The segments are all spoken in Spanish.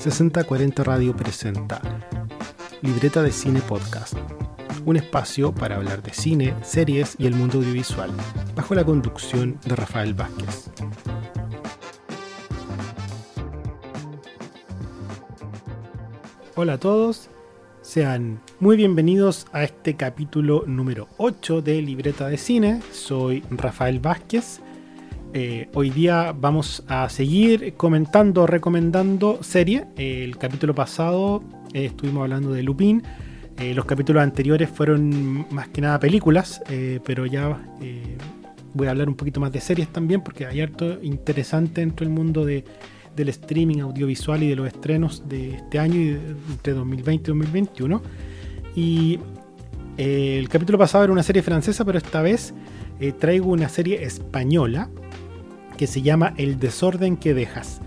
6040 Radio presenta Libreta de Cine Podcast, un espacio para hablar de cine, series y el mundo audiovisual, bajo la conducción de Rafael Vázquez. Hola a todos, sean muy bienvenidos a este capítulo número 8 de Libreta de Cine. Soy Rafael Vázquez eh, hoy día vamos a seguir comentando, recomendando serie. el capítulo pasado eh, estuvimos hablando de Lupin. Eh, los capítulos anteriores fueron más que nada películas, pero ya voy a hablar un poquito más de series también, porque hay harto interesante dentro del mundo de, del streaming audiovisual y de los estrenos de este año y entre 2020 y 2021. Y el capítulo pasado era una serie francesa, pero esta vez traigo una serie española que se llama El desorden que dejas.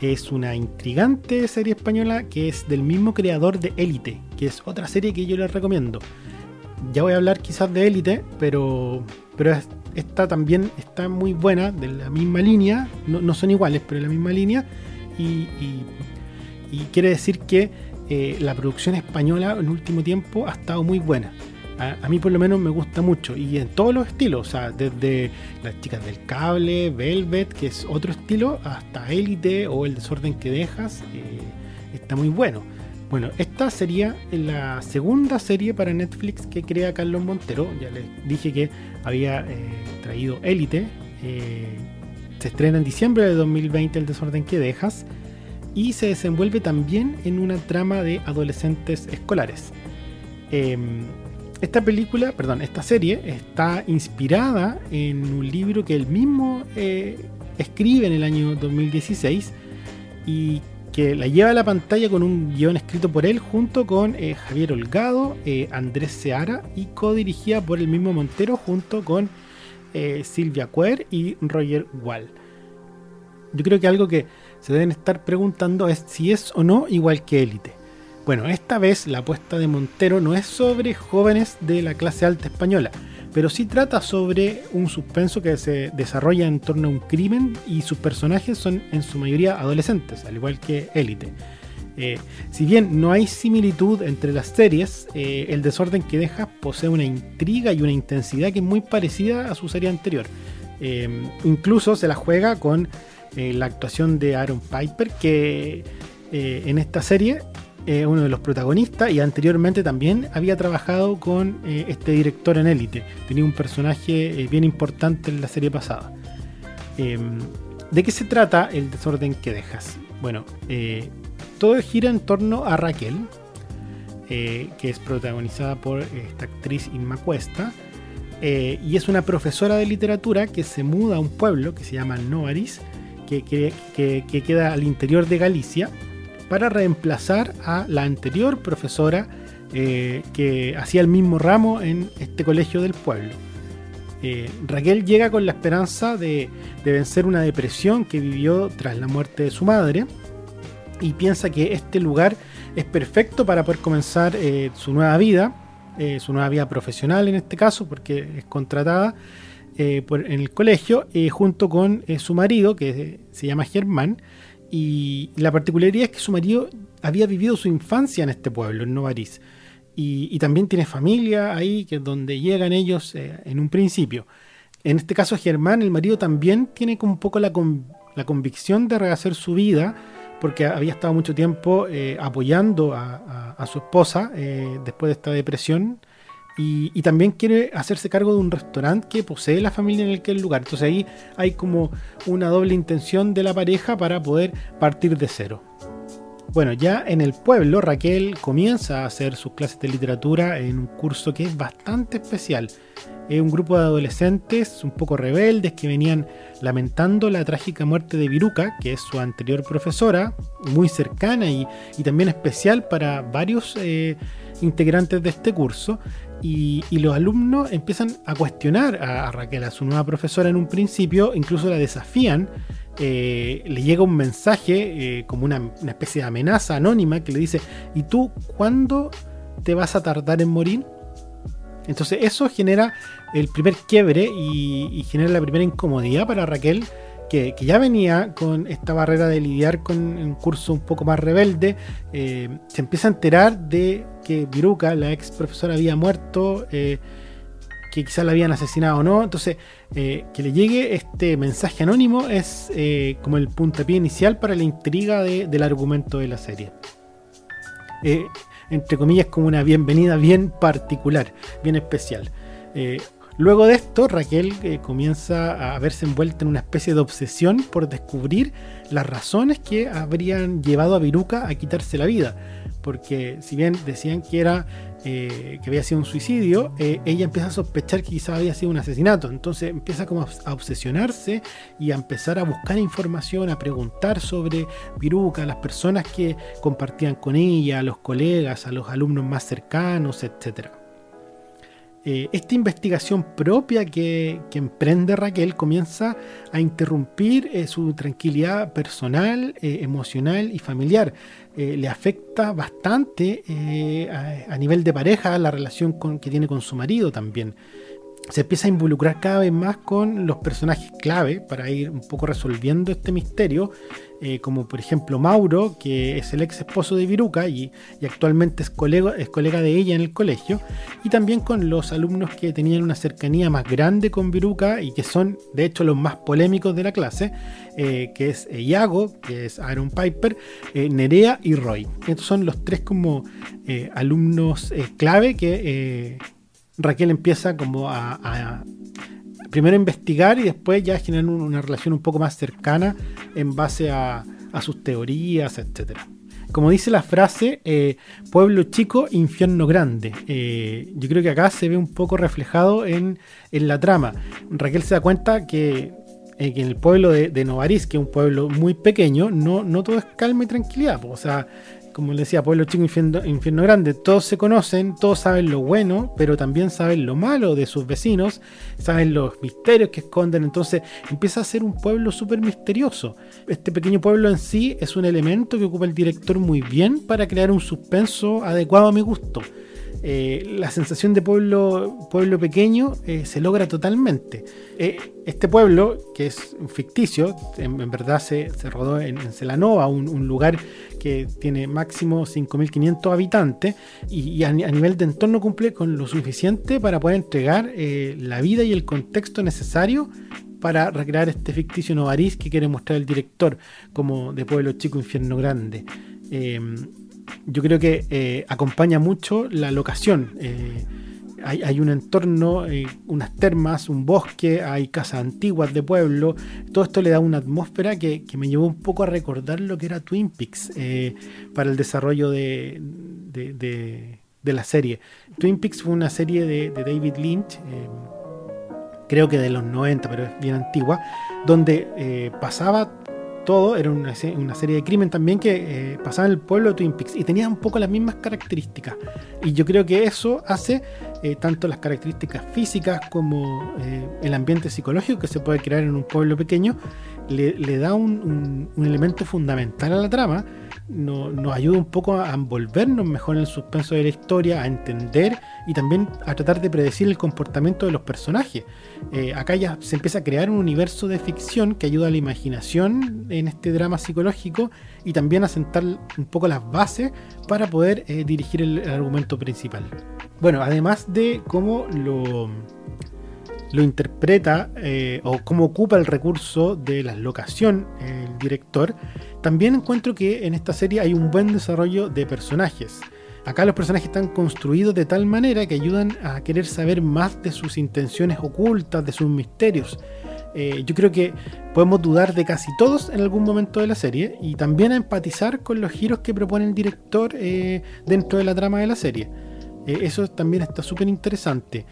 Es una intrigante serie española que es del mismo creador de Élite, que es otra serie que yo les recomiendo. Ya voy a hablar quizás de Élite, pero, pero esta también está muy buena, de la misma línea, no, son iguales, pero de la misma línea. Y, quiere decir que eh, la producción española en último tiempo ha estado muy buena a, mí por lo menos me gusta mucho y en todos los estilos, o sea, desde las chicas del cable, Velvet, que es otro estilo, hasta Élite o El desorden que dejas, eh, está muy bueno. Bueno, esta sería la segunda serie para Netflix que crea Carlos Montero. Ya les dije que había eh, traído Élite. Eh, se estrena en diciembre de 2020 El desorden que dejas. Y se desenvuelve también en una trama de adolescentes escolares. Em, esta película, perdón, esta serie está inspirada en un libro que él mismo eh, escribe en el año 2016 y que la lleva a la pantalla con un guion escrito por él junto con eh, Javier Holgado, eh, Andrés Seara y codirigida por el mismo Montero junto con Silvia Cuer y Roger Wall. Yo creo que algo que se deben estar preguntando es si es o no igual que Élite. Bueno, esta vez la apuesta de Montero no es sobre jóvenes de la clase alta española, pero sí trata sobre un suspenso que se desarrolla en torno a un crimen y sus personajes son en su mayoría adolescentes, al igual que Élite. Eh, si bien no hay similitud entre las series, eh, el desorden que deja posee una intriga y una intensidad que es muy parecida a su serie anterior. Eh, incluso se la juega con la actuación de Aaron Piper, que en esta serie eh, uno de los protagonistas y anteriormente también había trabajado con eh, este director en Élite. Tenía un personaje eh, bien importante en la serie pasada. Em, ¿De qué se trata el desorden que dejas? Bueno, todo gira en torno a Raquel, que es protagonizada por esta actriz Inma Cuesta, y es una profesora de literatura que se muda a un pueblo que se llama Noaris, que, que queda al interior de Galicia, para reemplazar a la anterior profesora eh, que hacía el mismo ramo en este colegio del pueblo. Eh, Raquel llega con la esperanza de, vencer una depresión que vivió tras la muerte de su madre y piensa que este lugar es perfecto para poder comenzar eh, su nueva vida, su nueva vida profesional en este caso, porque es contratada en el colegio, junto con su marido, que se llama Germán, y la particularidad es que su marido había vivido su infancia en este pueblo, en Novarís. Y, también tiene familia ahí, que es donde llegan ellos eh, en un principio. En este caso, Germán, el marido, también tiene un poco la, la convicción de rehacer su vida, porque había estado mucho tiempo eh, apoyando a, su esposa eh, después de esta depresión y, también quiere hacerse cargo de un restaurante que posee la familia en el que el lugar. Entonces ahí hay como una doble intención de la pareja para poder partir de cero. Bueno, ya en el pueblo Raquel comienza a hacer sus clases de literatura en un curso que es bastante especial. Es un grupo de adolescentes un poco rebeldes que venían lamentando la trágica muerte de Viruca, que es su anterior profesora, muy cercana y, también especial para varios eh, integrantes de este curso. Y, los alumnos empiezan a cuestionar a, Raquel, a su nueva profesora en un principio, incluso la desafían. Eh, le llega un mensaje eh, como una, especie de amenaza anónima que le dice, ¿y tú cuándo te vas a tardar en morir? Entonces eso genera el primer quiebre y, genera la primera incomodidad para Raquel, que, ya venía con esta barrera de lidiar con un curso un poco más rebelde. Eh, se empieza a enterar de que Viruca, la ex profesora, había muerto. Que quizás la habían asesinado o no. Entonces, eh, que le llegue este mensaje anónimo es como el puntapié inicial para la intriga del argumento de la serie. entre comillas, como una bienvenida bien particular, bien especial. Luego de esto, Raquel eh, comienza a verse envuelta en una especie de obsesión por descubrir las razones que habrían llevado a Viruca a quitarse la vida. Porque si bien decían que era eh, que había sido un suicidio, eh, ella empieza a sospechar que quizás había sido un asesinato. Entonces empieza a obsesionarse y a empezar a buscar información, a preguntar sobre Viruca, las personas que compartían con ella, a los colegas, a los alumnos más cercanos, etcétera. Eh, esta investigación propia que, emprende Raquel comienza a interrumpir eh, su tranquilidad personal, eh, emocional y familiar. le afecta bastante a, nivel de pareja la relación que tiene con su marido también se empieza a involucrar cada vez más con los personajes clave para ir un poco resolviendo este misterio, eh, como por ejemplo Mauro, que es el ex esposo de Viruca y, actualmente es colega, es colega de ella en el colegio, y también con los alumnos que tenían una cercanía más grande con Viruca y que son de hecho los más polémicos de la clase, eh, que es Iago, que es Aaron Piper, eh, Nerea y Roy. Estos son los tres como alumnos clave que Raquel empieza como a, primero investigar y después ya generar una relación un poco más cercana en base a, sus teorías, etc. Como dice la frase, eh, pueblo chico, infierno grande. Eh, yo creo que acá se ve un poco reflejado en, la trama. Raquel se da cuenta que, eh, en el pueblo de, de Novaris, que es un pueblo muy pequeño, no, no todo es calma y tranquilidad. O sea, como le decía, pueblo chico, infierno, grande, todos se conocen, todos saben lo bueno, pero también saben lo malo de sus vecinos, saben los misterios que esconden, entonces empieza a ser un pueblo súper misterioso. Este pequeño pueblo en sí es un elemento que ocupa el director muy bien para crear un suspenso adecuado a mi gusto. Eh, la sensación de pueblo, pueblo pequeño eh, se logra totalmente. Eh, este pueblo, que es ficticio, en, verdad se, rodó en, Celanova, un, lugar que tiene máximo 5.500 habitantes y, a, nivel de entorno cumple con lo suficiente para poder entregar la vida y el contexto necesario para recrear este ficticio Novarís que quiere mostrar el director como de pueblo chico, infierno grande yo creo que eh, acompaña mucho la locación. Eh, hay, un entorno, eh, unas termas, un bosque, hay casas antiguas de pueblo. Todo esto le da una atmósfera que, me llevó un poco a recordar lo que era Twin Peaks para el desarrollo de, la serie. Twin Peaks fue una serie de, David Lynch creo que de los 90, pero es bien antigua, donde pasaba todo, era una, serie de crimen también que eh, pasaba en el pueblo de Twin Peaks y tenía un poco las mismas características. Y yo creo que eso hace eh, tanto las características físicas como eh, el ambiente psicológico que se puede crear en un pueblo pequeño, le, da un, elemento fundamental a la trama, nos ayuda un poco a envolvernos mejor en el suspenso de la historia, a entender y también a tratar de predecir el comportamiento de los personajes. acá ya se empieza a crear un universo de ficción que ayuda a la imaginación en este drama psicológico y también a sentar un poco las bases para poder eh, dirigir el, argumento principal. Bueno, además de cómo lo, lo interpreta eh, o cómo ocupa el recurso de la locación el director, también encuentro que en esta serie hay un buen desarrollo de personajes. Acá los personajes están construidos de tal manera que ayudan a querer saber más de sus intenciones ocultas, de sus misterios. eh, yo creo que podemos dudar de casi todos en algún momento de la serie y también a empatizar con los giros que propone el director eh, dentro de la trama de la serie. Eh, eso también está súper interesante.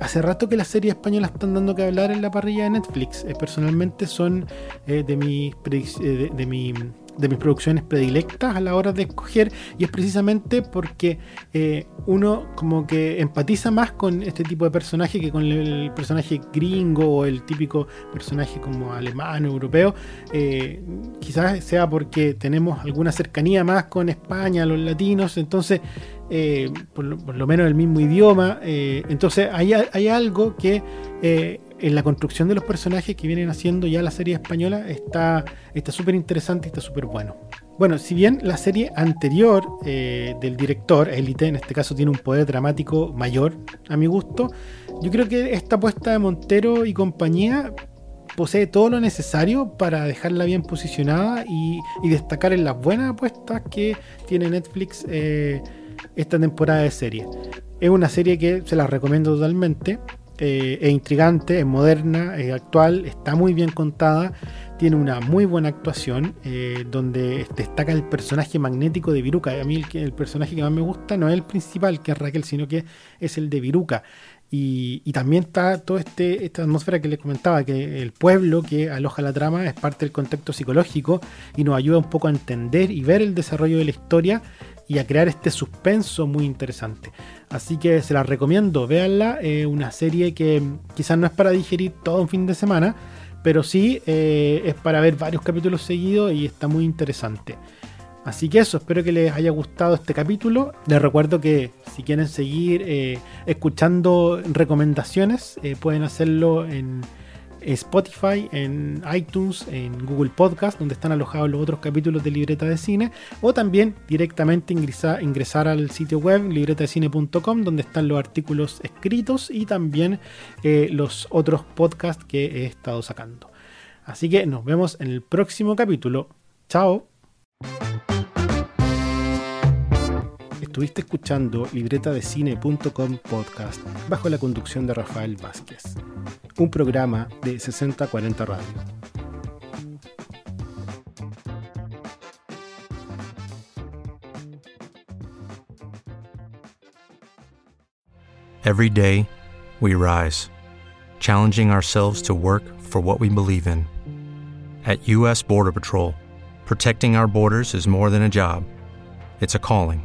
hace rato que las series españolas están dando que hablar en la parrilla de Netflix. personalmente son de, mis de, de mi de mis producciones predilectas a la hora de escoger y es precisamente porque eh, uno como que empatiza más con este tipo de personaje que con el personaje gringo o el típico personaje como alemán o europeo. Eh, quizás sea porque tenemos alguna cercanía más con España, los latinos entonces eh, por, lo, menos el mismo idioma. Entonces hay, hay, algo que en la construcción de los personajes que vienen haciendo ya la serie española está súper interesante y está súper bueno. Bueno, si bien la serie anterior eh, del director, Elite, en este caso tiene un poder dramático mayor, a mi gusto, yo creo que esta apuesta de Montero y compañía posee todo lo necesario para dejarla bien posicionada y, destacar en las buenas apuestas que tiene Netflix eh, esta temporada de serie. Es una serie que se la recomiendo totalmente. Eh, es intrigante, es moderna, es actual, está muy bien contada, tiene una muy buena actuación eh, donde destaca el personaje magnético de Viruca. A mí el, personaje que más me gusta no es el principal, que es Raquel, sino que es el de Viruca. Y, también está toda este, esta atmósfera que les comentaba, que el pueblo que aloja la trama es parte del contexto psicológico y nos ayuda un poco a entender y ver el desarrollo de la historia y a crear este suspenso muy interesante. Así que se la recomiendo, véanla, es una serie que quizás no es para digerir todo un fin de semana, pero sí eh, es para ver varios capítulos seguidos y está muy interesante. Así que eso, espero que les haya gustado este capítulo. Les recuerdo que si quieren seguir eh, escuchando recomendaciones, eh, pueden hacerlo en Spotify, en iTunes, en Google Podcast, donde están alojados los otros capítulos de Libreta de Cine, o también directamente ingresar, al sitio web libretadecine.com, donde están los artículos escritos y también eh, los otros podcasts que he estado sacando. Así que nos vemos en el próximo capítulo. Chao. Estuviste escuchando libretadecine.com podcast bajo la conducción de Rafael Vázquez, un programa de 6040 Radio. Every day, we rise, challenging ourselves to work for what we believe in. At U.S. Border Patrol, protecting our borders is more than a job, it's a calling